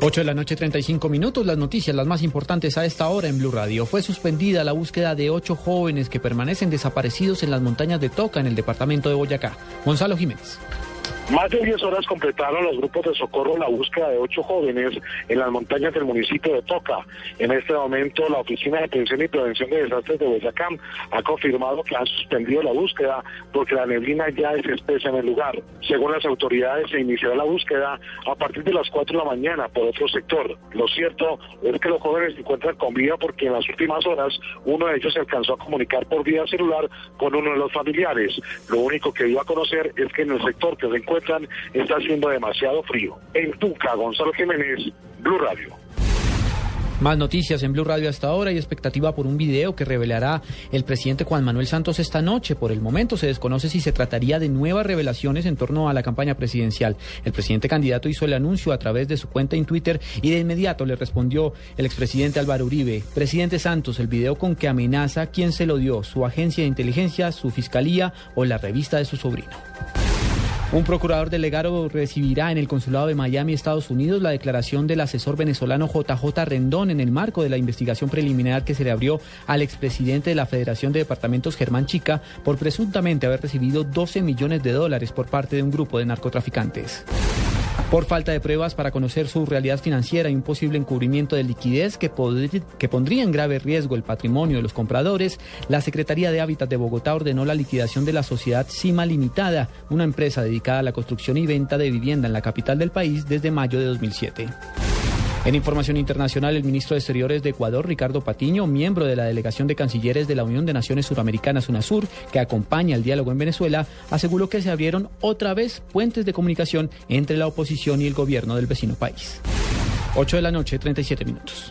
8 de la noche, 35 minutos. Las noticias, las más importantes a esta hora en Blue Radio. Fue suspendida la búsqueda de ocho jóvenes que permanecen desaparecidos en las montañas de Toca, en el departamento de Boyacá. Gonzalo Jiménez. Más de 10 horas completaron los grupos de socorro la búsqueda de ocho jóvenes en las montañas del municipio de Toca. En este momento, la Oficina de Atención y Prevención de Desastres de Boyacá ha confirmado que han suspendido la búsqueda porque la neblina ya es espesa en el lugar. Según las autoridades, se iniciará la búsqueda a partir de las 4 de la mañana por otro sector. Lo cierto es que los jóvenes se encuentran con vida porque en las últimas horas uno de ellos se alcanzó a comunicar por vía celular con uno de los familiares. Lo único que dio a conocer es que en el sector que se encuentra está haciendo demasiado frío. En Tuca, Gonzalo Jiménez, Blue Radio. Más noticias en Blue Radio hasta ahora y expectativa por un video que revelará el presidente Juan Manuel Santos esta noche. Por el momento se desconoce si se trataría de nuevas revelaciones en torno a la campaña presidencial. El presidente candidato hizo el anuncio a través de su cuenta en Twitter y de inmediato le respondió el expresidente Álvaro Uribe. Presidente Santos, el video con que amenaza quién se lo dio, su agencia de inteligencia, su fiscalía o la revista de su sobrino. Un procurador delegado recibirá en el consulado de Miami, Estados Unidos, la declaración del asesor venezolano JJ Rendón en el marco de la investigación preliminar que se le abrió al expresidente de la Federación de Departamentos, Germán Chica, por presuntamente haber recibido 12 millones de dólares por parte de un grupo de narcotraficantes. Por falta de pruebas para conocer su realidad financiera y un posible encubrimiento de liquidez que, que, pondría en grave riesgo el patrimonio de los compradores, la Secretaría de Hábitat de Bogotá ordenó la liquidación de la sociedad Cima Limitada, una empresa dedicada a la construcción y venta de vivienda en la capital del país desde mayo de 2007. En información internacional, el ministro de Exteriores de Ecuador, Ricardo Patiño, miembro de la delegación de cancilleres de la Unión de Naciones Suramericanas, UNASUR, que acompaña el diálogo en Venezuela, aseguró que se abrieron otra vez puentes de comunicación entre la oposición y el gobierno del vecino país. 8 de la noche, 37 minutos.